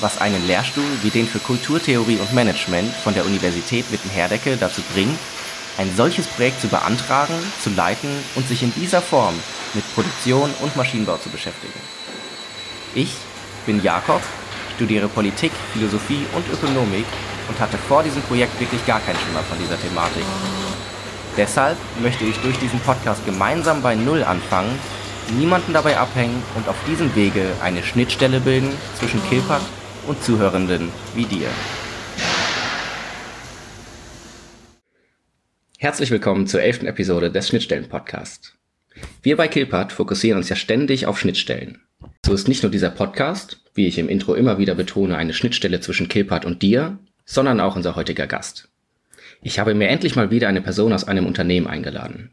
was einen Lehrstuhl wie den für Kulturtheorie und Management von der Universität Witten-Herdecke dazu bringt, ein solches Projekt zu beantragen, zu leiten und sich in dieser Form mit Produktion und Maschinenbau zu beschäftigen. Ich bin Jakob, studiere Politik, Philosophie und Ökonomik und hatte vor diesem Projekt wirklich gar keinen Schimmer von dieser Thematik. Deshalb möchte ich durch diesen Podcast gemeinsam bei Null anfangen, niemanden dabei abhängen und auf diesem Wege eine Schnittstelle bilden zwischen Kilpat und Zuhörenden wie dir. Herzlich willkommen zur elften Episode des Schnittstellen-Podcasts. Wir bei Kilpat fokussieren uns ja ständig auf Schnittstellen. So ist nicht nur dieser Podcast, wie ich im Intro immer wieder betone, eine Schnittstelle zwischen Kilpat und dir, sondern auch unser heutiger Gast. Ich habe mir endlich mal wieder eine Person aus einem Unternehmen eingeladen.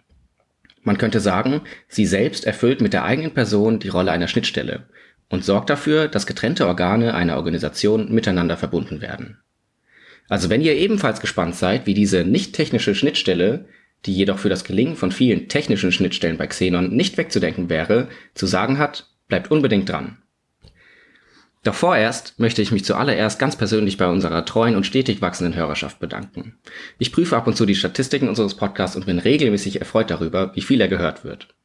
Man könnte sagen, sie selbst erfüllt mit der eigenen Person die Rolle einer Schnittstelle und sorgt dafür, dass getrennte Organe einer Organisation miteinander verbunden werden. Also wenn ihr ebenfalls gespannt seid, wie diese nicht technische Schnittstelle, die jedoch für das Gelingen von vielen technischen Schnittstellen bei Xenon nicht wegzudenken wäre, zu sagen hat, bleibt unbedingt dran. Doch vorerst möchte ich mich zuallererst ganz persönlich bei unserer treuen und stetig wachsenden Hörerschaft bedanken. Ich prüfe ab und zu die Statistiken unseres Podcasts und bin regelmäßig erfreut darüber, wie viel er gehört wird.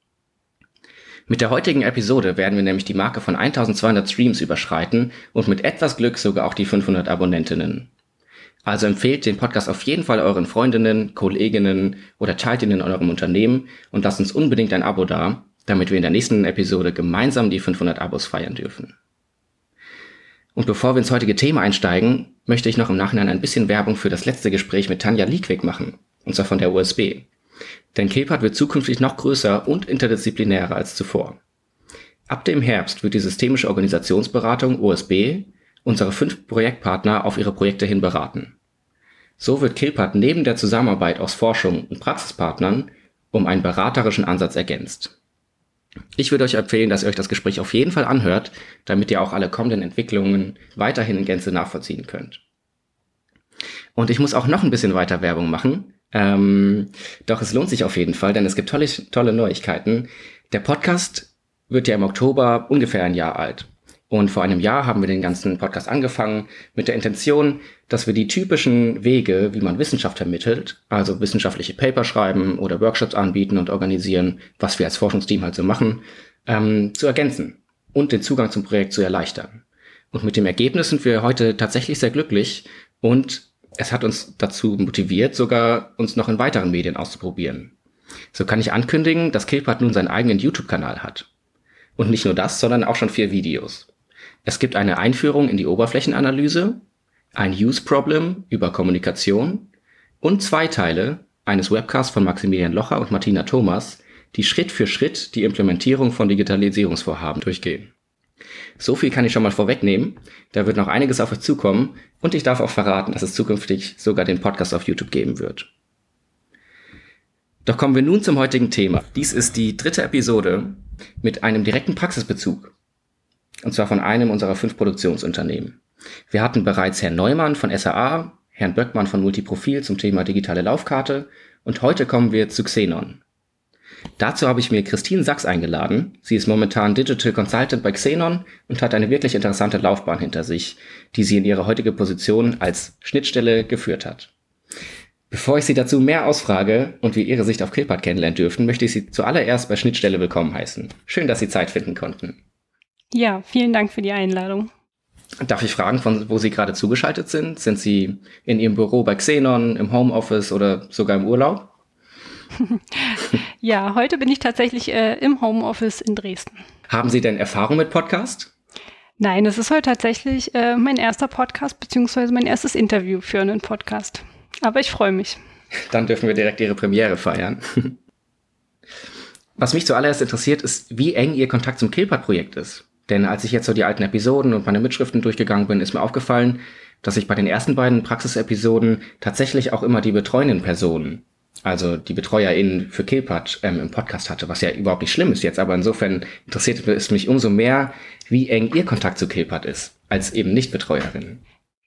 Mit der heutigen Episode werden wir nämlich die Marke von 1200 Streams überschreiten und mit etwas Glück sogar auch die 500 Abonnentinnen. Also empfehlt den Podcast auf jeden Fall euren Freundinnen, Kolleginnen oder teilt ihn in eurem Unternehmen und lasst uns unbedingt ein Abo da, damit wir in der nächsten Episode gemeinsam die 500 Abos feiern dürfen. Und bevor wir ins heutige Thema einsteigen, möchte ich noch im Nachhinein ein bisschen Werbung für das letzte Gespräch mit Tanja Liekwig machen, und zwar von der USB. Denn Kilpat wird zukünftig noch größer und interdisziplinärer als zuvor. Ab dem Herbst wird die systemische Organisationsberatung OSB unsere fünf Projektpartner auf ihre Projekte hin beraten. So wird Kilpat neben der Zusammenarbeit aus Forschung und Praxispartnern um einen beraterischen Ansatz ergänzt. Ich würde euch empfehlen, dass ihr euch das Gespräch auf jeden Fall anhört, damit ihr auch alle kommenden Entwicklungen weiterhin in Gänze nachvollziehen könnt. Und ich muss auch noch ein bisschen weiter Werbung machen. Ähm, doch es lohnt sich auf jeden Fall, denn es gibt tolle, tolle Neuigkeiten. Der Podcast wird ja im Oktober ungefähr ein Jahr alt. Und vor einem Jahr haben wir den ganzen Podcast angefangen mit der Intention, dass wir die typischen Wege, wie man Wissenschaft vermittelt, also wissenschaftliche Paper schreiben oder Workshops anbieten und organisieren, was wir als Forschungsteam halt so machen, ähm, zu ergänzen und den Zugang zum Projekt zu erleichtern. Und mit dem Ergebnis sind wir heute tatsächlich sehr glücklich und es hat uns dazu motiviert, sogar uns noch in weiteren Medien auszuprobieren. So kann ich ankündigen, dass Kilpat nun seinen eigenen YouTube-Kanal hat. Und nicht nur das, sondern auch schon vier Videos. Es gibt eine Einführung in die Oberflächenanalyse, ein Use Problem über Kommunikation und zwei Teile eines Webcasts von Maximilian Locher und Martina Thomas, die Schritt für Schritt die Implementierung von Digitalisierungsvorhaben durchgehen. So viel kann ich schon mal vorwegnehmen. Da wird noch einiges auf euch zukommen und ich darf auch verraten, dass es zukünftig sogar den Podcast auf YouTube geben wird. Doch kommen wir nun zum heutigen Thema. Dies ist die dritte Episode mit einem direkten Praxisbezug und zwar von einem unserer fünf Produktionsunternehmen. Wir hatten bereits Herrn Neumann von SAA, Herrn Böckmann von Multiprofil zum Thema digitale Laufkarte und heute kommen wir zu Xenon. Dazu habe ich mir Christine Sachs eingeladen. Sie ist momentan Digital Consultant bei Xenon und hat eine wirklich interessante Laufbahn hinter sich, die sie in ihre heutige Position als Schnittstelle geführt hat. Bevor ich Sie dazu mehr ausfrage und wir Ihre Sicht auf Kilpat kennenlernen dürfen, möchte ich Sie zuallererst bei Schnittstelle willkommen heißen. Schön, dass Sie Zeit finden konnten. Ja, vielen Dank für die Einladung. Darf ich fragen, von wo Sie gerade zugeschaltet sind? Sind Sie in Ihrem Büro bei Xenon, im Homeoffice oder sogar im Urlaub? ja, heute bin ich tatsächlich äh, im Homeoffice in Dresden. Haben Sie denn Erfahrung mit Podcast? Nein, es ist heute tatsächlich äh, mein erster Podcast beziehungsweise mein erstes Interview für einen Podcast. Aber ich freue mich. Dann dürfen wir direkt Ihre Premiere feiern. Was mich zuallererst interessiert, ist, wie eng Ihr Kontakt zum Kilpat-Projekt ist. Denn als ich jetzt so die alten Episoden und meine Mitschriften durchgegangen bin, ist mir aufgefallen, dass ich bei den ersten beiden Praxisepisoden tatsächlich auch immer die betreuenden Personen, also die BetreuerInnen für Kilpat ähm, im Podcast hatte, was ja überhaupt nicht schlimm ist jetzt, aber insofern interessiert es mich umso mehr, wie eng ihr Kontakt zu Kilpat ist, als eben Nicht-Betreuerin.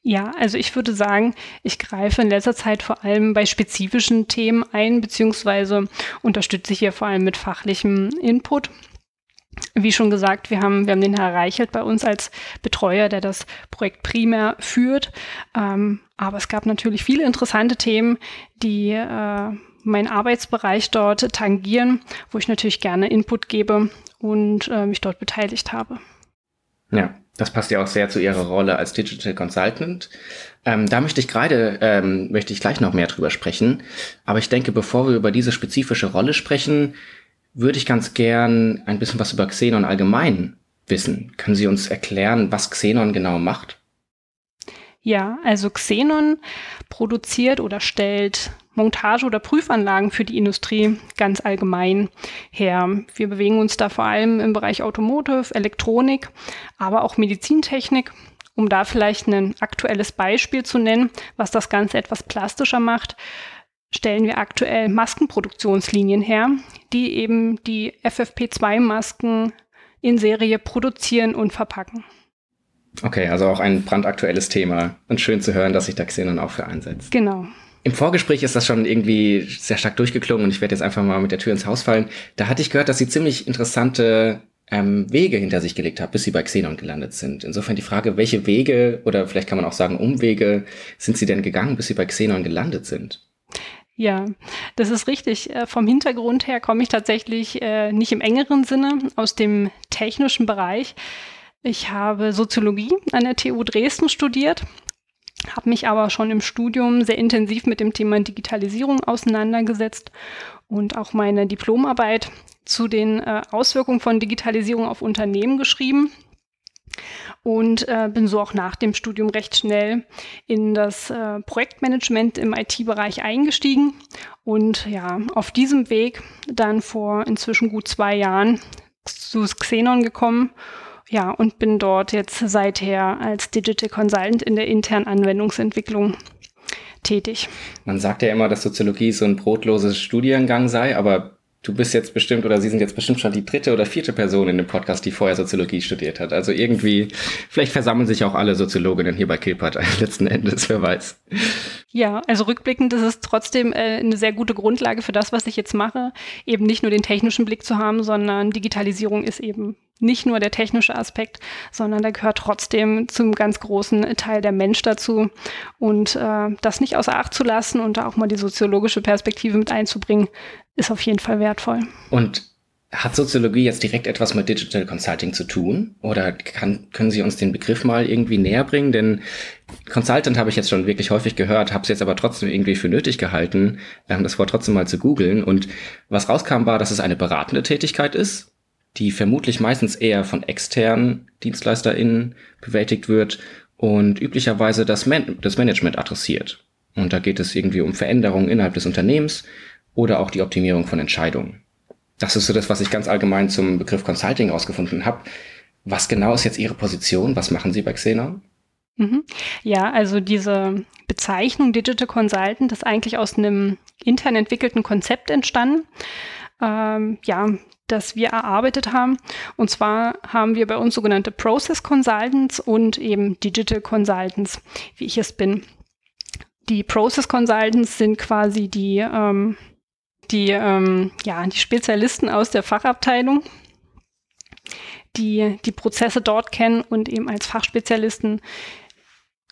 Ja, also ich würde sagen, ich greife in letzter Zeit vor allem bei spezifischen Themen ein, beziehungsweise unterstütze hier vor allem mit fachlichem Input. Wie schon gesagt, wir haben, wir haben den Herr Reichelt bei uns als Betreuer, der das Projekt primär führt. Ähm, aber es gab natürlich viele interessante Themen, die äh, meinen Arbeitsbereich dort tangieren, wo ich natürlich gerne Input gebe und äh, mich dort beteiligt habe. Ja, das passt ja auch sehr zu Ihrer Rolle als Digital Consultant. Ähm, da möchte ich gerade, ähm, möchte ich gleich noch mehr drüber sprechen. Aber ich denke, bevor wir über diese spezifische Rolle sprechen, würde ich ganz gern ein bisschen was über Xenon allgemein wissen. Können Sie uns erklären, was Xenon genau macht? Ja, also Xenon produziert oder stellt Montage- oder Prüfanlagen für die Industrie ganz allgemein her. Wir bewegen uns da vor allem im Bereich Automotive, Elektronik, aber auch Medizintechnik. Um da vielleicht ein aktuelles Beispiel zu nennen, was das Ganze etwas plastischer macht, stellen wir aktuell Maskenproduktionslinien her, die eben die FFP2-Masken in Serie produzieren und verpacken. Okay, also auch ein brandaktuelles Thema und schön zu hören, dass sich da Xenon auch für einsetzt. Genau. Im Vorgespräch ist das schon irgendwie sehr stark durchgeklungen und ich werde jetzt einfach mal mit der Tür ins Haus fallen. Da hatte ich gehört, dass Sie ziemlich interessante ähm, Wege hinter sich gelegt haben, bis Sie bei Xenon gelandet sind. Insofern die Frage, welche Wege oder vielleicht kann man auch sagen Umwege sind Sie denn gegangen, bis Sie bei Xenon gelandet sind? Ja, das ist richtig. Äh, vom Hintergrund her komme ich tatsächlich äh, nicht im engeren Sinne aus dem technischen Bereich. Ich habe Soziologie an der TU Dresden studiert, habe mich aber schon im Studium sehr intensiv mit dem Thema Digitalisierung auseinandergesetzt und auch meine Diplomarbeit zu den äh, Auswirkungen von Digitalisierung auf Unternehmen geschrieben und äh, bin so auch nach dem Studium recht schnell in das äh, Projektmanagement im IT-Bereich eingestiegen und ja, auf diesem Weg dann vor inzwischen gut zwei Jahren zu Xenon gekommen ja, und bin dort jetzt seither als Digital Consultant in der internen Anwendungsentwicklung tätig. Man sagt ja immer, dass Soziologie so ein brotloses Studiengang sei, aber du bist jetzt bestimmt oder Sie sind jetzt bestimmt schon die dritte oder vierte Person in dem Podcast, die vorher Soziologie studiert hat. Also irgendwie, vielleicht versammeln sich auch alle Soziologinnen hier bei Kilpat letzten Endes, wer weiß. Ja, also rückblickend ist es trotzdem äh, eine sehr gute Grundlage für das, was ich jetzt mache, eben nicht nur den technischen Blick zu haben, sondern Digitalisierung ist eben nicht nur der technische Aspekt, sondern da gehört trotzdem zum ganz großen Teil der Mensch dazu. Und äh, das nicht außer Acht zu lassen und da auch mal die soziologische Perspektive mit einzubringen, ist auf jeden Fall wertvoll. Und hat Soziologie jetzt direkt etwas mit Digital Consulting zu tun? Oder kann, können Sie uns den Begriff mal irgendwie näher bringen? Denn Consultant habe ich jetzt schon wirklich häufig gehört, habe es jetzt aber trotzdem irgendwie für nötig gehalten, ähm, das Wort trotzdem mal zu googeln. Und was rauskam, war, dass es eine beratende Tätigkeit ist die vermutlich meistens eher von externen DienstleisterInnen bewältigt wird und üblicherweise das, Man das Management adressiert. Und da geht es irgendwie um Veränderungen innerhalb des Unternehmens oder auch die Optimierung von Entscheidungen. Das ist so das, was ich ganz allgemein zum Begriff Consulting rausgefunden habe. Was genau ist jetzt Ihre Position? Was machen Sie bei Xenon? Mhm. Ja, also diese Bezeichnung Digital Consultant ist eigentlich aus einem intern entwickelten Konzept entstanden. Ähm, ja, das wir erarbeitet haben. Und zwar haben wir bei uns sogenannte Process Consultants und eben Digital Consultants, wie ich es bin. Die Process Consultants sind quasi die, ähm, die, ähm, ja, die Spezialisten aus der Fachabteilung, die die Prozesse dort kennen und eben als Fachspezialisten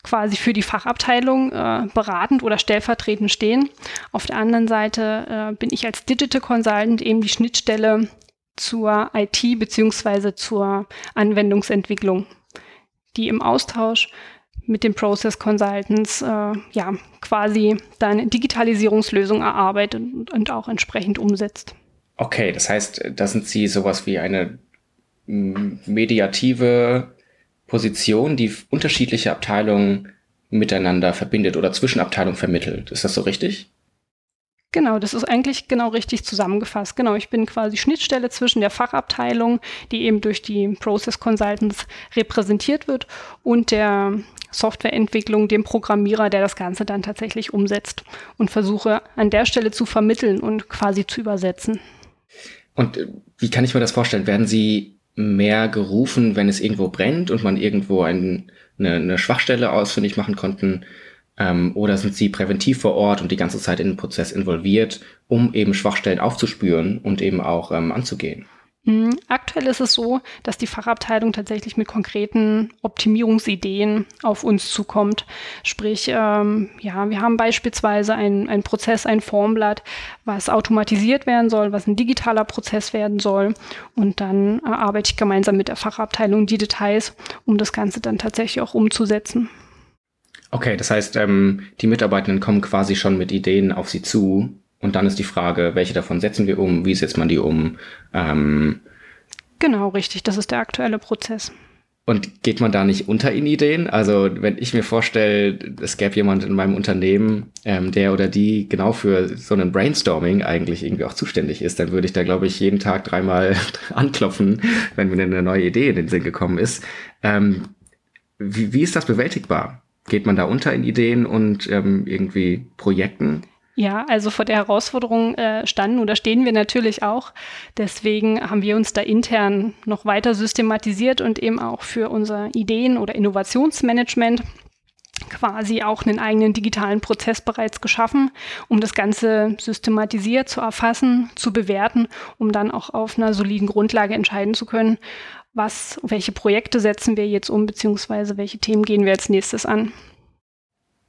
quasi für die Fachabteilung äh, beratend oder stellvertretend stehen. Auf der anderen Seite äh, bin ich als Digital Consultant eben die Schnittstelle zur IT beziehungsweise zur Anwendungsentwicklung, die im Austausch mit den Process Consultants äh, ja quasi dann Digitalisierungslösungen erarbeitet und, und auch entsprechend umsetzt. Okay, das heißt, da sind Sie sowas wie eine mediative Position, die unterschiedliche Abteilungen miteinander verbindet oder zwischen Abteilungen vermittelt. Ist das so richtig? Genau, das ist eigentlich genau richtig zusammengefasst. Genau, ich bin quasi Schnittstelle zwischen der Fachabteilung, die eben durch die Process Consultants repräsentiert wird, und der Softwareentwicklung, dem Programmierer, der das Ganze dann tatsächlich umsetzt und versuche an der Stelle zu vermitteln und quasi zu übersetzen. Und äh, wie kann ich mir das vorstellen? Werden Sie mehr gerufen, wenn es irgendwo brennt und man irgendwo ein, eine, eine Schwachstelle ausfindig machen konnten? Ähm, oder sind sie präventiv vor Ort und die ganze Zeit in den Prozess involviert, um eben Schwachstellen aufzuspüren und eben auch ähm, anzugehen? Hm, aktuell ist es so, dass die Fachabteilung tatsächlich mit konkreten Optimierungsideen auf uns zukommt. Sprich, ähm, ja, wir haben beispielsweise ein, ein Prozess, ein Formblatt, was automatisiert werden soll, was ein digitaler Prozess werden soll. Und dann erarbeite ich gemeinsam mit der Fachabteilung die Details, um das Ganze dann tatsächlich auch umzusetzen. Okay, das heißt, ähm, die Mitarbeitenden kommen quasi schon mit Ideen auf sie zu. Und dann ist die Frage, welche davon setzen wir um, wie setzt man die um? Ähm, genau, richtig, das ist der aktuelle Prozess. Und geht man da nicht unter in Ideen? Also wenn ich mir vorstelle, es gäbe jemand in meinem Unternehmen, ähm, der oder die genau für so ein Brainstorming eigentlich irgendwie auch zuständig ist, dann würde ich da, glaube ich, jeden Tag dreimal anklopfen, wenn mir eine neue Idee in den Sinn gekommen ist. Ähm, wie, wie ist das bewältigbar? Geht man da unter in Ideen und ähm, irgendwie Projekten? Ja, also vor der Herausforderung äh, standen oder stehen wir natürlich auch. Deswegen haben wir uns da intern noch weiter systematisiert und eben auch für unser Ideen- oder Innovationsmanagement quasi auch einen eigenen digitalen Prozess bereits geschaffen, um das Ganze systematisiert zu erfassen, zu bewerten, um dann auch auf einer soliden Grundlage entscheiden zu können, was, welche Projekte setzen wir jetzt um, beziehungsweise welche Themen gehen wir als nächstes an.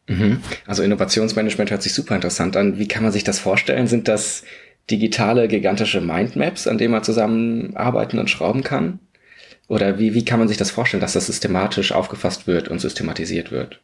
Mhm. Also Innovationsmanagement hört sich super interessant an. Wie kann man sich das vorstellen? Sind das digitale, gigantische Mindmaps, an denen man zusammenarbeiten und schrauben kann? Oder wie, wie kann man sich das vorstellen, dass das systematisch aufgefasst wird und systematisiert wird?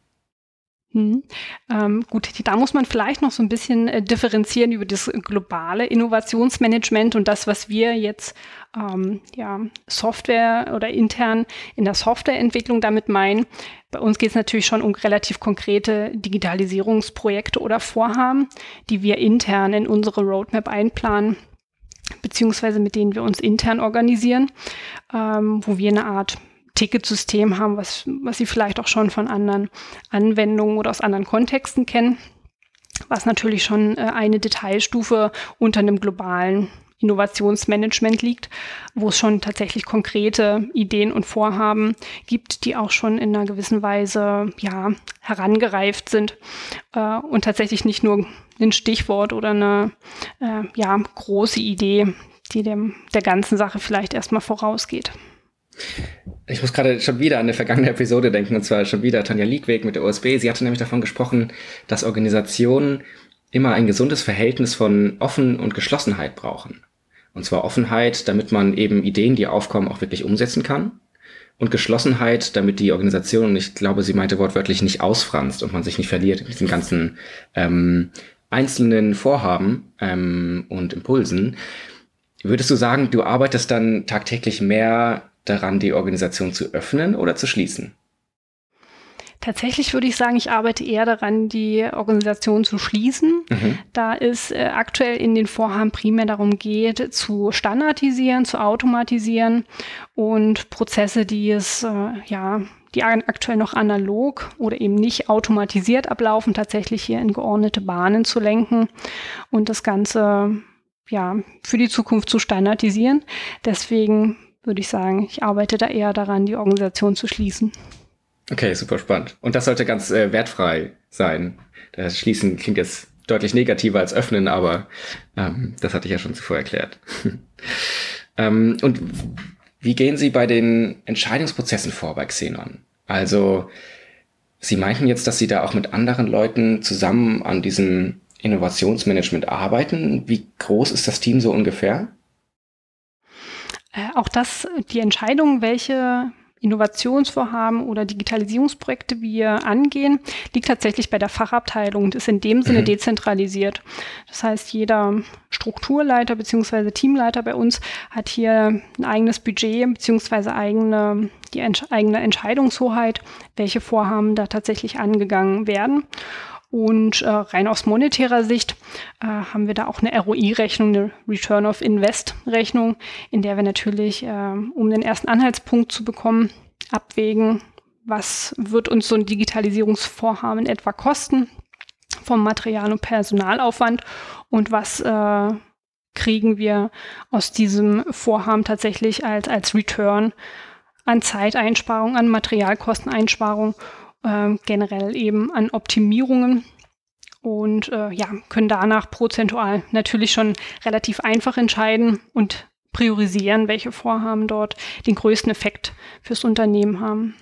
Hm. Ähm, gut, da muss man vielleicht noch so ein bisschen äh, differenzieren über das globale Innovationsmanagement und das, was wir jetzt ähm, ja, Software oder intern in der Softwareentwicklung damit meinen. Bei uns geht es natürlich schon um relativ konkrete Digitalisierungsprojekte oder Vorhaben, die wir intern in unsere Roadmap einplanen beziehungsweise mit denen wir uns intern organisieren, ähm, wo wir eine Art Ticketsystem haben, was, was Sie vielleicht auch schon von anderen Anwendungen oder aus anderen Kontexten kennen, was natürlich schon äh, eine Detailstufe unter einem globalen Innovationsmanagement liegt, wo es schon tatsächlich konkrete Ideen und Vorhaben gibt, die auch schon in einer gewissen Weise ja herangereift sind äh, und tatsächlich nicht nur ein Stichwort oder eine äh, ja große Idee, die dem der ganzen Sache vielleicht erstmal vorausgeht. Ich muss gerade schon wieder an eine vergangene Episode denken, und zwar schon wieder Tanja Liegweg mit der OSB. Sie hatte nämlich davon gesprochen, dass Organisationen immer ein gesundes Verhältnis von Offen und Geschlossenheit brauchen. Und zwar Offenheit, damit man eben Ideen, die aufkommen, auch wirklich umsetzen kann. Und Geschlossenheit, damit die Organisation, und ich glaube, sie meinte wortwörtlich, nicht ausfranst und man sich nicht verliert in diesen ganzen ähm, einzelnen Vorhaben ähm, und Impulsen. Würdest du sagen, du arbeitest dann tagtäglich mehr daran, die Organisation zu öffnen oder zu schließen? Tatsächlich würde ich sagen, ich arbeite eher daran, die Organisation zu schließen, mhm. da es äh, aktuell in den Vorhaben primär darum geht, zu standardisieren, zu automatisieren und Prozesse, die es äh, ja die aktuell noch analog oder eben nicht automatisiert ablaufen, tatsächlich hier in geordnete Bahnen zu lenken und das Ganze ja für die Zukunft zu standardisieren. Deswegen würde ich sagen, ich arbeite da eher daran, die Organisation zu schließen. Okay, super spannend. Und das sollte ganz äh, wertfrei sein. Das Schließen klingt jetzt deutlich negativer als Öffnen, aber ähm, das hatte ich ja schon zuvor erklärt. ähm, und wie gehen Sie bei den Entscheidungsprozessen vor bei Xenon? Also, Sie meinten jetzt, dass Sie da auch mit anderen Leuten zusammen an diesem Innovationsmanagement arbeiten. Wie groß ist das Team so ungefähr? Äh, auch das, die Entscheidung, welche Innovationsvorhaben oder Digitalisierungsprojekte wir angehen, liegt tatsächlich bei der Fachabteilung und ist in dem Sinne mhm. dezentralisiert. Das heißt, jeder Strukturleiter bzw. Teamleiter bei uns hat hier ein eigenes Budget bzw. eigene, die Entsch eigene Entscheidungshoheit, welche Vorhaben da tatsächlich angegangen werden. Und äh, rein aus monetärer Sicht äh, haben wir da auch eine ROI-Rechnung, eine Return of Invest-Rechnung, in der wir natürlich, äh, um den ersten Anhaltspunkt zu bekommen, abwägen, was wird uns so ein Digitalisierungsvorhaben etwa kosten vom Material- und Personalaufwand und was äh, kriegen wir aus diesem Vorhaben tatsächlich als, als Return an Zeiteinsparung, an Materialkosteneinsparung, äh, generell eben an Optimierungen und äh, ja, können danach prozentual natürlich schon relativ einfach entscheiden und priorisieren, welche Vorhaben dort den größten Effekt fürs Unternehmen haben.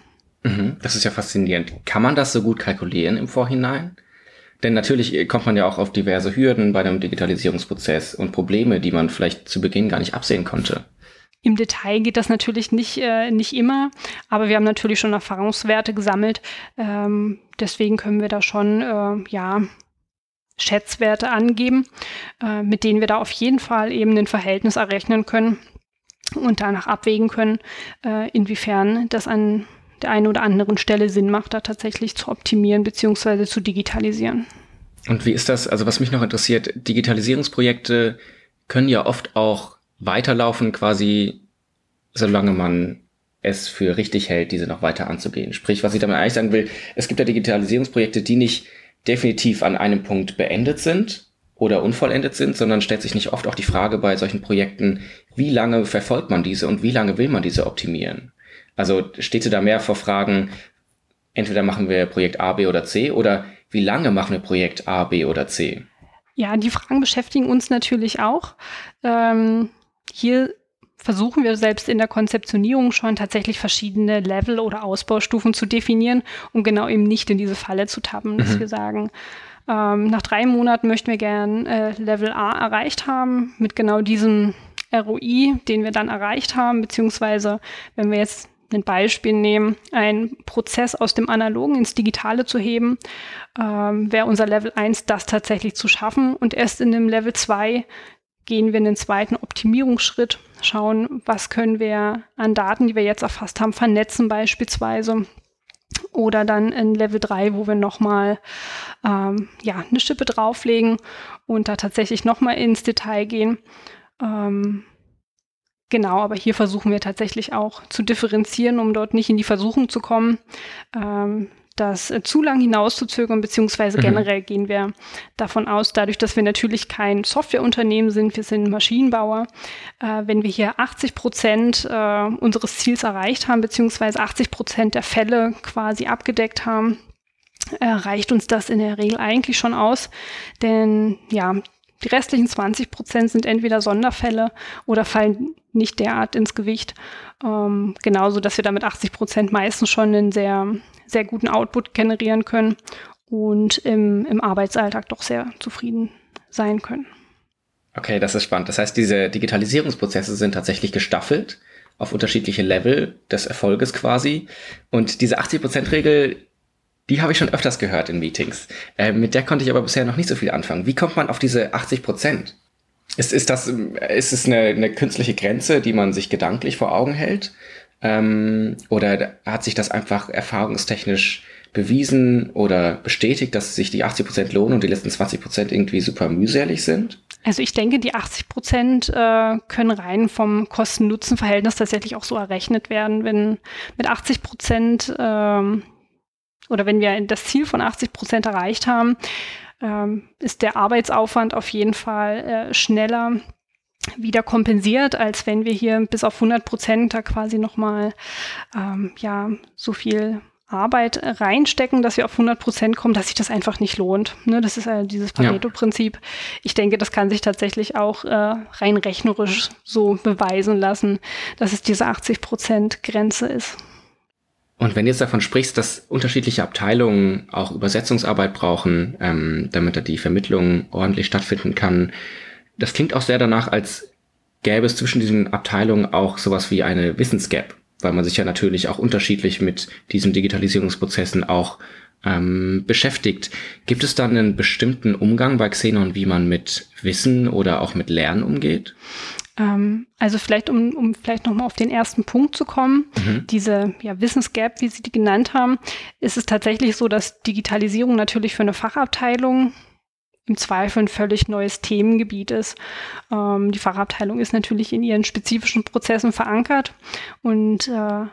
Mhm, das ist ja faszinierend. Kann man das so gut kalkulieren im Vorhinein? Denn natürlich kommt man ja auch auf diverse Hürden bei einem Digitalisierungsprozess und Probleme, die man vielleicht zu Beginn gar nicht absehen konnte. Im Detail geht das natürlich nicht, äh, nicht immer, aber wir haben natürlich schon Erfahrungswerte gesammelt. Ähm, deswegen können wir da schon äh, ja, Schätzwerte angeben, äh, mit denen wir da auf jeden Fall eben ein Verhältnis errechnen können und danach abwägen können, äh, inwiefern das an der einen oder anderen Stelle Sinn macht, da tatsächlich zu optimieren bzw. zu digitalisieren. Und wie ist das? Also was mich noch interessiert, Digitalisierungsprojekte können ja oft auch weiterlaufen, quasi solange man es für richtig hält, diese noch weiter anzugehen. Sprich, was ich damit eigentlich sagen will, es gibt ja Digitalisierungsprojekte, die nicht definitiv an einem Punkt beendet sind oder unvollendet sind, sondern stellt sich nicht oft auch die Frage bei solchen Projekten, wie lange verfolgt man diese und wie lange will man diese optimieren? Also steht du da mehr vor Fragen, entweder machen wir Projekt A, B oder C oder wie lange machen wir Projekt A, B oder C? Ja, die Fragen beschäftigen uns natürlich auch. Ähm, hier versuchen wir selbst in der Konzeptionierung schon tatsächlich verschiedene Level oder Ausbaustufen zu definieren, um genau eben nicht in diese Falle zu tappen, dass mhm. wir sagen, ähm, nach drei Monaten möchten wir gern äh, Level A erreicht haben mit genau diesem ROI, den wir dann erreicht haben, beziehungsweise wenn wir jetzt ein Beispiel nehmen, einen Prozess aus dem Analogen ins Digitale zu heben, ähm, wäre unser Level 1 das tatsächlich zu schaffen. Und erst in dem Level 2 gehen wir in den zweiten Optimierungsschritt, schauen, was können wir an Daten, die wir jetzt erfasst haben, vernetzen beispielsweise. Oder dann in Level 3, wo wir nochmal ähm, ja, eine Schippe drauflegen und da tatsächlich nochmal ins Detail gehen. Ähm, Genau, aber hier versuchen wir tatsächlich auch zu differenzieren, um dort nicht in die Versuchung zu kommen, ähm, das äh, zu lang hinauszuzögern, beziehungsweise mhm. generell gehen wir davon aus, dadurch, dass wir natürlich kein Softwareunternehmen sind, wir sind Maschinenbauer, äh, wenn wir hier 80 Prozent äh, unseres Ziels erreicht haben, beziehungsweise 80 Prozent der Fälle quasi abgedeckt haben, äh, reicht uns das in der Regel eigentlich schon aus. Denn ja, die restlichen 20 Prozent sind entweder Sonderfälle oder fallen nicht derart ins Gewicht. Ähm, genauso, dass wir damit 80 Prozent meistens schon einen sehr, sehr guten Output generieren können und im, im Arbeitsalltag doch sehr zufrieden sein können. Okay, das ist spannend. Das heißt, diese Digitalisierungsprozesse sind tatsächlich gestaffelt auf unterschiedliche Level des Erfolges quasi. Und diese 80%-Regel die habe ich schon öfters gehört in Meetings. Äh, mit der konnte ich aber bisher noch nicht so viel anfangen. Wie kommt man auf diese 80 Prozent? Ist, ist, das, ist es eine, eine künstliche Grenze, die man sich gedanklich vor Augen hält? Ähm, oder hat sich das einfach erfahrungstechnisch bewiesen oder bestätigt, dass sich die 80 Prozent lohnen und die letzten 20 Prozent irgendwie super mühselig sind? Also ich denke, die 80 Prozent äh, können rein vom Kosten-Nutzen-Verhältnis tatsächlich auch so errechnet werden. Wenn mit 80 Prozent ähm, oder wenn wir das Ziel von 80 Prozent erreicht haben, ähm, ist der Arbeitsaufwand auf jeden Fall äh, schneller wieder kompensiert, als wenn wir hier bis auf 100 Prozent da quasi nochmal ähm, ja, so viel Arbeit reinstecken, dass wir auf 100 Prozent kommen, dass sich das einfach nicht lohnt. Ne, das ist äh, dieses Pareto-Prinzip. Ich denke, das kann sich tatsächlich auch äh, rein rechnerisch so beweisen lassen, dass es diese 80 Prozent Grenze ist. Und wenn du jetzt davon sprichst, dass unterschiedliche Abteilungen auch Übersetzungsarbeit brauchen, ähm, damit da die Vermittlung ordentlich stattfinden kann, das klingt auch sehr danach, als gäbe es zwischen diesen Abteilungen auch sowas wie eine Wissensgap, weil man sich ja natürlich auch unterschiedlich mit diesen Digitalisierungsprozessen auch ähm, beschäftigt. Gibt es dann einen bestimmten Umgang bei Xenon, wie man mit Wissen oder auch mit Lernen umgeht? Ähm, also vielleicht, um, um vielleicht nochmal auf den ersten Punkt zu kommen, mhm. diese ja, Wissensgap, wie Sie die genannt haben, ist es tatsächlich so, dass Digitalisierung natürlich für eine Fachabteilung im Zweifel ein völlig neues Themengebiet ist. Ähm, die Fachabteilung ist natürlich in ihren spezifischen Prozessen verankert und äh,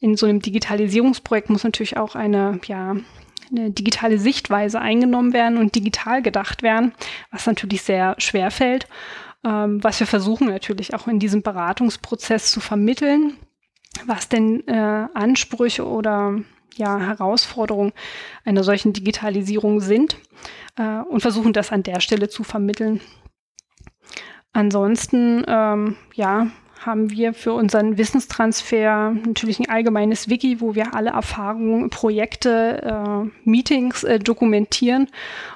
in so einem Digitalisierungsprojekt muss natürlich auch eine, ja, eine digitale Sichtweise eingenommen werden und digital gedacht werden, was natürlich sehr schwer fällt ähm, was wir versuchen natürlich auch in diesem Beratungsprozess zu vermitteln, was denn äh, Ansprüche oder ja, Herausforderungen einer solchen Digitalisierung sind äh, und versuchen das an der Stelle zu vermitteln. Ansonsten, ähm, ja, haben wir für unseren Wissenstransfer natürlich ein allgemeines Wiki, wo wir alle Erfahrungen, Projekte, äh, Meetings äh, dokumentieren,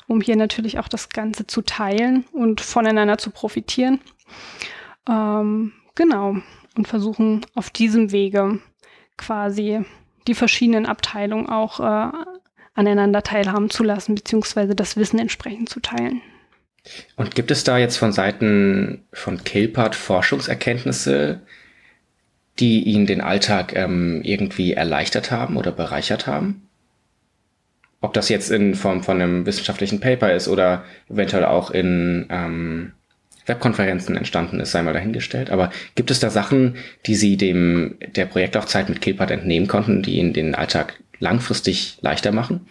um hier natürlich auch das Ganze zu teilen und voneinander zu profitieren. Ähm, genau. Und versuchen auf diesem Wege quasi die verschiedenen Abteilungen auch äh, aneinander teilhaben zu lassen, beziehungsweise das Wissen entsprechend zu teilen. Und gibt es da jetzt von Seiten von Kilpart Forschungserkenntnisse, die Ihnen den Alltag ähm, irgendwie erleichtert haben oder bereichert haben? Ob das jetzt in Form von einem wissenschaftlichen Paper ist oder eventuell auch in ähm, Webkonferenzen entstanden ist, sei mal dahingestellt. Aber gibt es da Sachen, die Sie dem der Projektlaufzeit mit Kilpart entnehmen konnten, die Ihnen den Alltag langfristig leichter machen?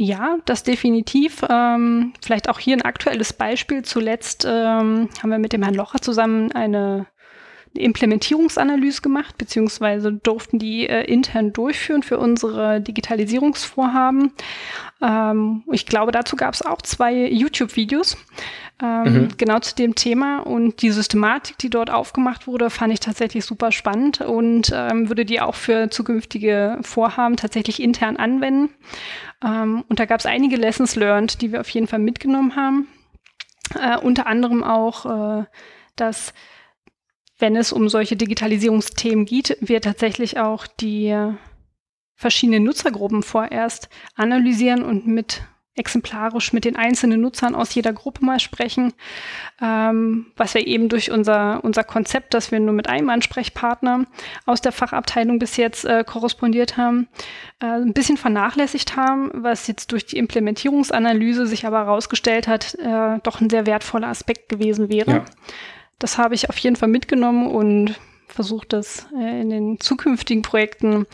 Ja, das definitiv. Ähm, vielleicht auch hier ein aktuelles Beispiel. Zuletzt ähm, haben wir mit dem Herrn Locher zusammen eine Implementierungsanalyse gemacht, beziehungsweise durften die äh, intern durchführen für unsere Digitalisierungsvorhaben. Ähm, ich glaube, dazu gab es auch zwei YouTube-Videos ähm, mhm. genau zu dem Thema und die Systematik, die dort aufgemacht wurde, fand ich tatsächlich super spannend und ähm, würde die auch für zukünftige Vorhaben tatsächlich intern anwenden. Ähm, und da gab es einige Lessons learned, die wir auf jeden Fall mitgenommen haben. Äh, unter anderem auch, äh, dass wenn es um solche Digitalisierungsthemen geht, wir tatsächlich auch die verschiedenen Nutzergruppen vorerst analysieren und mit exemplarisch mit den einzelnen Nutzern aus jeder Gruppe mal sprechen, ähm, was wir eben durch unser, unser Konzept, dass wir nur mit einem Ansprechpartner aus der Fachabteilung bis jetzt äh, korrespondiert haben, äh, ein bisschen vernachlässigt haben, was jetzt durch die Implementierungsanalyse sich aber herausgestellt hat, äh, doch ein sehr wertvoller Aspekt gewesen wäre. Ja. Das habe ich auf jeden Fall mitgenommen und versucht das äh, in den zukünftigen Projekten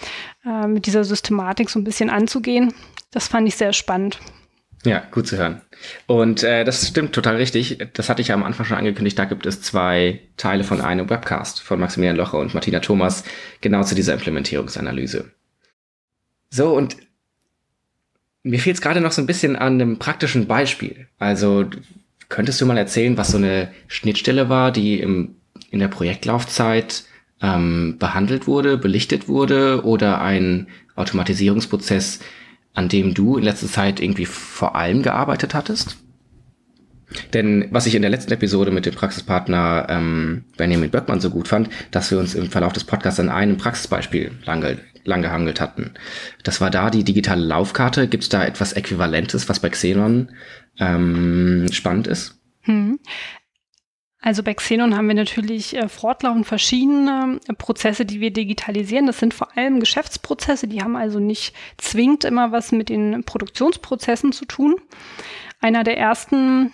äh, mit dieser Systematik so ein bisschen anzugehen. Das fand ich sehr spannend. Ja, gut zu hören. Und äh, das stimmt total richtig. Das hatte ich ja am Anfang schon angekündigt. Da gibt es zwei Teile von einem Webcast von Maximilian Locher und Martina Thomas genau zu dieser Implementierungsanalyse. So, und mir fehlt es gerade noch so ein bisschen an einem praktischen Beispiel. Also könntest du mal erzählen, was so eine Schnittstelle war, die im, in der Projektlaufzeit ähm, behandelt wurde, belichtet wurde oder ein Automatisierungsprozess, an dem du in letzter Zeit irgendwie vor allem gearbeitet hattest? Denn was ich in der letzten Episode mit dem Praxispartner ähm, Benjamin Böckmann so gut fand, dass wir uns im Verlauf des Podcasts an einem Praxisbeispiel lang, lang hatten. Das war da die digitale Laufkarte. Gibt es da etwas Äquivalentes, was bei Xenon ähm, spannend ist? Hm. Also bei Xenon haben wir natürlich äh, fortlaufend verschiedene äh, Prozesse, die wir digitalisieren. Das sind vor allem Geschäftsprozesse, die haben also nicht zwingend immer was mit den Produktionsprozessen zu tun. Einer der ersten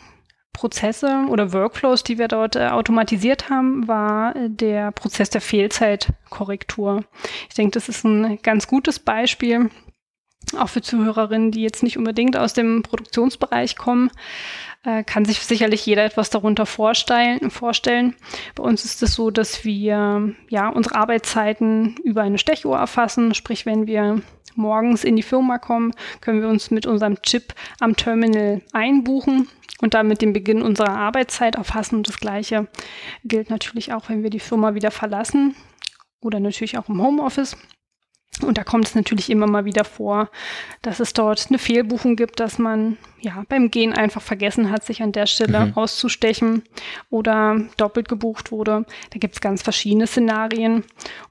Prozesse oder Workflows, die wir dort äh, automatisiert haben, war der Prozess der Fehlzeitkorrektur. Ich denke, das ist ein ganz gutes Beispiel, auch für Zuhörerinnen, die jetzt nicht unbedingt aus dem Produktionsbereich kommen äh, kann sich sicherlich jeder etwas darunter vorstellen, vorstellen. Bei uns ist es so, dass wir ja unsere Arbeitszeiten über eine Stechuhr erfassen. Sprich, wenn wir morgens in die Firma kommen, können wir uns mit unserem Chip am Terminal einbuchen und damit den Beginn unserer Arbeitszeit erfassen. Und das Gleiche gilt natürlich auch, wenn wir die Firma wieder verlassen oder natürlich auch im Homeoffice. Und da kommt es natürlich immer mal wieder vor, dass es dort eine Fehlbuchung gibt, dass man ja beim Gehen einfach vergessen hat, sich an der Stelle mhm. auszustechen oder doppelt gebucht wurde. Da gibt es ganz verschiedene Szenarien.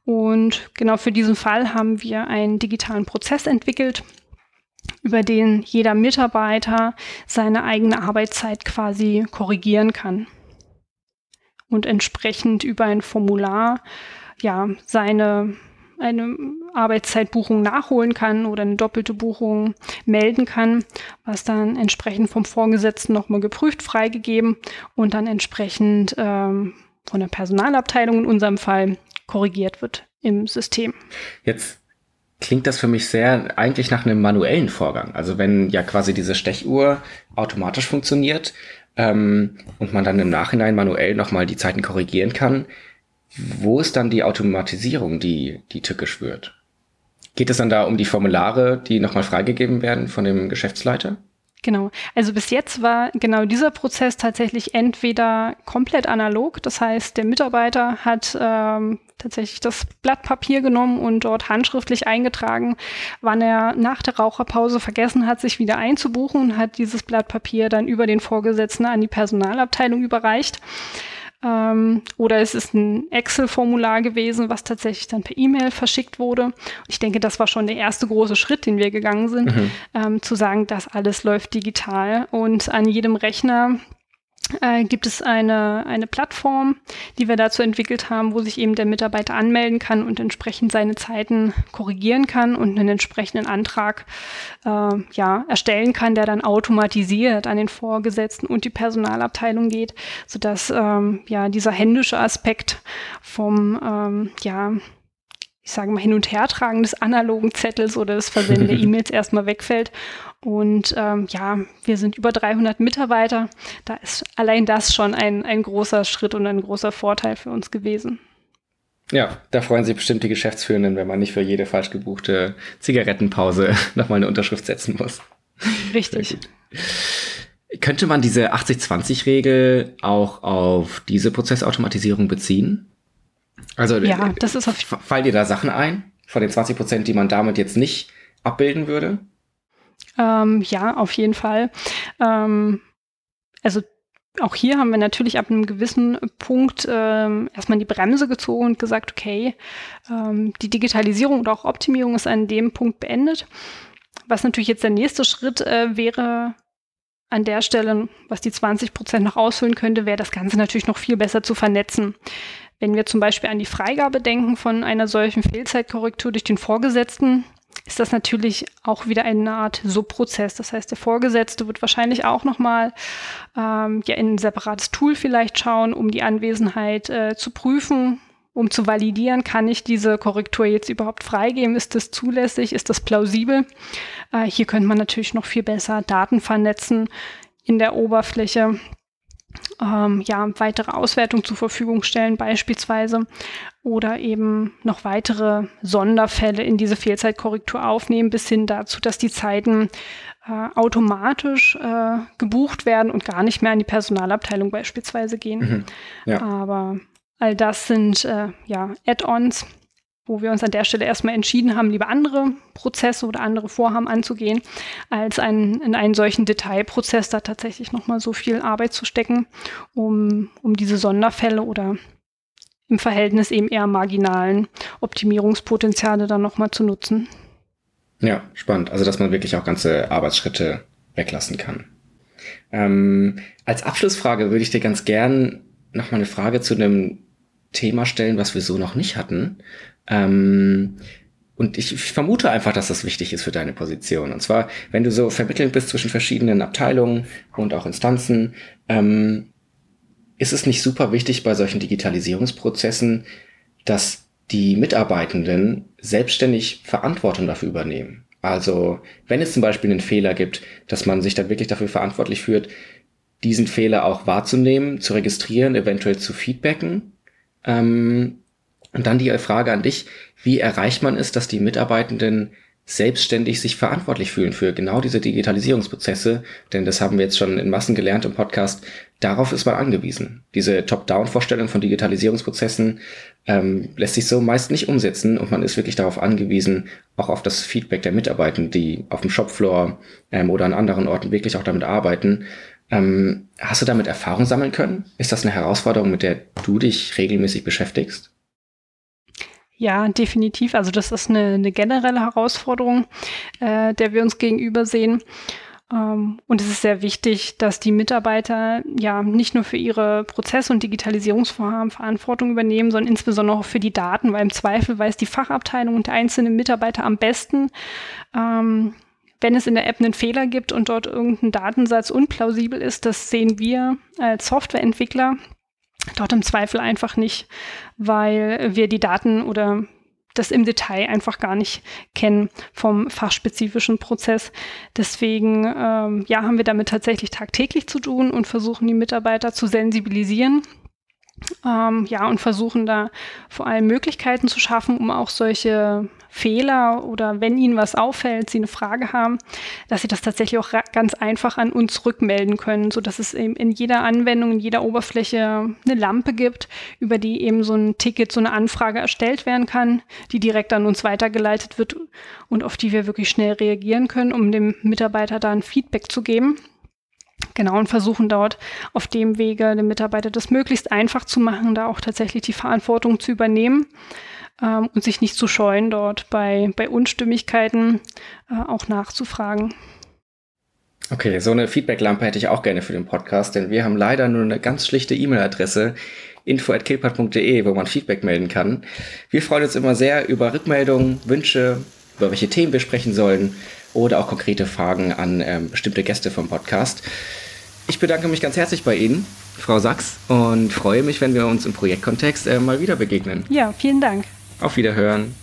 Und genau für diesen Fall haben wir einen digitalen Prozess entwickelt, über den jeder Mitarbeiter seine eigene Arbeitszeit quasi korrigieren kann. und entsprechend über ein Formular ja seine eine Arbeitszeitbuchung nachholen kann oder eine doppelte Buchung melden kann, was dann entsprechend vom Vorgesetzten nochmal geprüft freigegeben und dann entsprechend ähm, von der Personalabteilung in unserem Fall korrigiert wird im System. Jetzt klingt das für mich sehr eigentlich nach einem manuellen Vorgang. Also wenn ja quasi diese Stechuhr automatisch funktioniert ähm, und man dann im Nachhinein manuell nochmal die Zeiten korrigieren kann, wo ist dann die Automatisierung, die, die tückisch wird? Geht es dann da um die Formulare, die nochmal freigegeben werden von dem Geschäftsleiter? Genau. Also bis jetzt war genau dieser Prozess tatsächlich entweder komplett analog, das heißt, der Mitarbeiter hat ähm, tatsächlich das Blatt Papier genommen und dort handschriftlich eingetragen, wann er nach der Raucherpause vergessen hat, sich wieder einzubuchen und hat dieses Blatt Papier dann über den Vorgesetzten an die Personalabteilung überreicht. Ähm, oder es ist ein Excel-Formular gewesen, was tatsächlich dann per E-Mail verschickt wurde. Ich denke, das war schon der erste große Schritt, den wir gegangen sind, mhm. ähm, zu sagen, das alles läuft digital und an jedem Rechner äh, gibt es eine, eine Plattform, die wir dazu entwickelt haben, wo sich eben der Mitarbeiter anmelden kann und entsprechend seine Zeiten korrigieren kann und einen entsprechenden Antrag äh, ja, erstellen kann, der dann automatisiert an den Vorgesetzten und die Personalabteilung geht, sodass ähm, ja dieser händische Aspekt vom ähm, ja, ich sage mal, Hin- und Hertragen des analogen Zettels oder des Versenden der E-Mails erstmal wegfällt. Und ähm, ja, wir sind über 300 Mitarbeiter. Da ist allein das schon ein, ein großer Schritt und ein großer Vorteil für uns gewesen. Ja, da freuen sich bestimmt die Geschäftsführenden, wenn man nicht für jede falsch gebuchte Zigarettenpause nochmal eine Unterschrift setzen muss. Richtig. Könnte man diese 80-20-Regel auch auf diese Prozessautomatisierung beziehen? Also ja, das ist auf fallen dir da Sachen ein von den 20 Prozent, die man damit jetzt nicht abbilden würde? Ähm, ja, auf jeden Fall. Ähm, also auch hier haben wir natürlich ab einem gewissen Punkt ähm, erstmal die Bremse gezogen und gesagt, okay, ähm, die Digitalisierung oder auch Optimierung ist an dem Punkt beendet. Was natürlich jetzt der nächste Schritt äh, wäre, an der Stelle, was die 20 Prozent noch ausfüllen könnte, wäre das Ganze natürlich noch viel besser zu vernetzen. Wenn wir zum Beispiel an die Freigabe denken von einer solchen Fehlzeitkorrektur durch den Vorgesetzten, ist das natürlich auch wieder eine Art Subprozess. Das heißt, der Vorgesetzte wird wahrscheinlich auch nochmal ähm, ja, in ein separates Tool vielleicht schauen, um die Anwesenheit äh, zu prüfen, um zu validieren, kann ich diese Korrektur jetzt überhaupt freigeben? Ist das zulässig? Ist das plausibel? Äh, hier könnte man natürlich noch viel besser Daten vernetzen in der Oberfläche ähm, ja, weitere Auswertung zur Verfügung stellen beispielsweise oder eben noch weitere Sonderfälle in diese Fehlzeitkorrektur aufnehmen, bis hin dazu, dass die Zeiten äh, automatisch äh, gebucht werden und gar nicht mehr an die Personalabteilung beispielsweise gehen. Mhm. Ja. Aber all das sind äh, ja Add-ons, wo wir uns an der Stelle erstmal entschieden haben, lieber andere Prozesse oder andere Vorhaben anzugehen, als ein, in einen solchen Detailprozess da tatsächlich nochmal so viel Arbeit zu stecken, um, um diese Sonderfälle oder im Verhältnis eben eher marginalen Optimierungspotenziale dann nochmal zu nutzen. Ja, spannend. Also, dass man wirklich auch ganze Arbeitsschritte weglassen kann. Ähm, als Abschlussfrage würde ich dir ganz gern nochmal eine Frage zu einem Thema stellen, was wir so noch nicht hatten. Ähm, und ich, vermute einfach, dass das wichtig ist für deine Position. Und zwar, wenn du so vermittelnd bist zwischen verschiedenen Abteilungen und auch Instanzen, ähm, ist es nicht super wichtig bei solchen Digitalisierungsprozessen, dass die Mitarbeitenden selbstständig Verantwortung dafür übernehmen. Also wenn es zum Beispiel einen Fehler gibt, dass man sich dann wirklich dafür verantwortlich führt, diesen Fehler auch wahrzunehmen, zu registrieren, eventuell zu feedbacken ähm, und dann die Frage an dich, wie erreicht man es, dass die Mitarbeitenden selbstständig sich verantwortlich fühlen für genau diese Digitalisierungsprozesse, denn das haben wir jetzt schon in Massen gelernt im Podcast, darauf ist man angewiesen. Diese Top-Down-Vorstellung von Digitalisierungsprozessen ähm, lässt sich so meist nicht umsetzen und man ist wirklich darauf angewiesen, auch auf das Feedback der Mitarbeitenden, die auf dem Shopfloor ähm, oder an anderen Orten wirklich auch damit arbeiten. Ähm, hast du damit Erfahrung sammeln können? Ist das eine Herausforderung, mit der du dich regelmäßig beschäftigst? Ja, definitiv. Also das ist eine, eine generelle Herausforderung, äh, der wir uns gegenüber sehen. Ähm, und es ist sehr wichtig, dass die Mitarbeiter ja nicht nur für ihre Prozess- und Digitalisierungsvorhaben Verantwortung übernehmen, sondern insbesondere auch für die Daten, weil im Zweifel weiß die Fachabteilung und der einzelne Mitarbeiter am besten, ähm, wenn es in der App einen Fehler gibt und dort irgendein Datensatz unplausibel ist, das sehen wir als Softwareentwickler dort im Zweifel einfach nicht, weil wir die Daten oder das im Detail einfach gar nicht kennen vom fachspezifischen Prozess. Deswegen ähm, ja, haben wir damit tatsächlich tagtäglich zu tun und versuchen die Mitarbeiter zu sensibilisieren ähm, ja, und versuchen da vor allem Möglichkeiten zu schaffen, um auch solche Fehler oder wenn ihnen was auffällt, sie eine Frage haben, dass sie das tatsächlich auch ganz einfach an uns rückmelden können, so dass es eben in jeder Anwendung, in jeder Oberfläche eine Lampe gibt, über die eben so ein Ticket, so eine Anfrage erstellt werden kann, die direkt an uns weitergeleitet wird und auf die wir wirklich schnell reagieren können, um dem Mitarbeiter da ein Feedback zu geben. Genau, und versuchen dort auf dem Wege den Mitarbeiter das möglichst einfach zu machen, da auch tatsächlich die Verantwortung zu übernehmen ähm, und sich nicht zu scheuen, dort bei, bei Unstimmigkeiten äh, auch nachzufragen. Okay, so eine Feedback-Lampe hätte ich auch gerne für den Podcast, denn wir haben leider nur eine ganz schlichte E-Mail-Adresse info.killpad.de, wo man Feedback melden kann. Wir freuen uns immer sehr über Rückmeldungen, Wünsche, über welche Themen wir sprechen sollen oder auch konkrete Fragen an ähm, bestimmte Gäste vom Podcast. Ich bedanke mich ganz herzlich bei Ihnen, Frau Sachs, und freue mich, wenn wir uns im Projektkontext äh, mal wieder begegnen. Ja, vielen Dank. Auf Wiederhören.